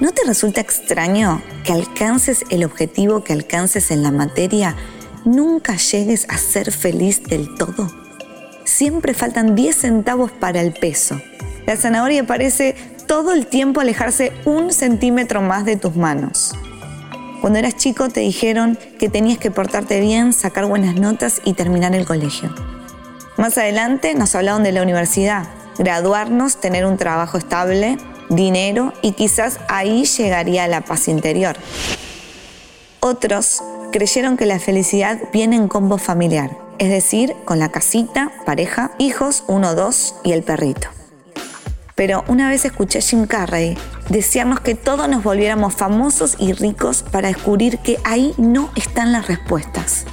¿No te resulta extraño que alcances el objetivo que alcances en la materia, nunca llegues a ser feliz del todo? Siempre faltan 10 centavos para el peso. La zanahoria parece todo el tiempo alejarse un centímetro más de tus manos. Cuando eras chico te dijeron que tenías que portarte bien, sacar buenas notas y terminar el colegio. Más adelante nos hablaron de la universidad, graduarnos, tener un trabajo estable, dinero y quizás ahí llegaría la paz interior. Otros creyeron que la felicidad viene en combo familiar, es decir, con la casita, pareja, hijos, uno, dos y el perrito. Pero una vez escuché a Jim Carrey desearnos que todos nos volviéramos famosos y ricos para descubrir que ahí no están las respuestas.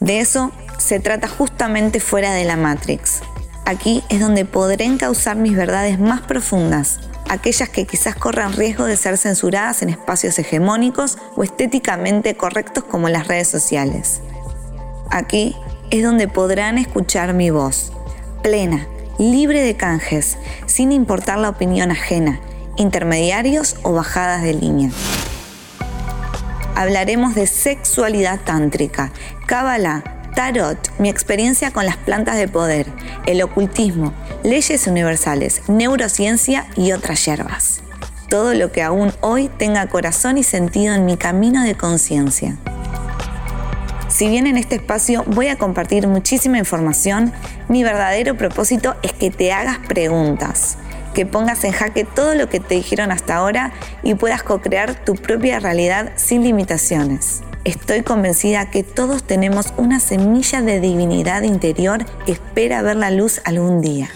De eso se trata justamente fuera de la Matrix. Aquí es donde podré encauzar mis verdades más profundas aquellas que quizás corran riesgo de ser censuradas en espacios hegemónicos o estéticamente correctos como las redes sociales. Aquí es donde podrán escuchar mi voz, plena, libre de canjes, sin importar la opinión ajena, intermediarios o bajadas de línea. Hablaremos de sexualidad tántrica, cábala, tarot, mi experiencia con las plantas de poder, el ocultismo, leyes universales, neurociencia y otras hierbas. Todo lo que aún hoy tenga corazón y sentido en mi camino de conciencia. Si bien en este espacio voy a compartir muchísima información, mi verdadero propósito es que te hagas preguntas, que pongas en jaque todo lo que te dijeron hasta ahora y puedas co-crear tu propia realidad sin limitaciones. Estoy convencida que todos tenemos una semilla de divinidad interior que espera ver la luz algún día.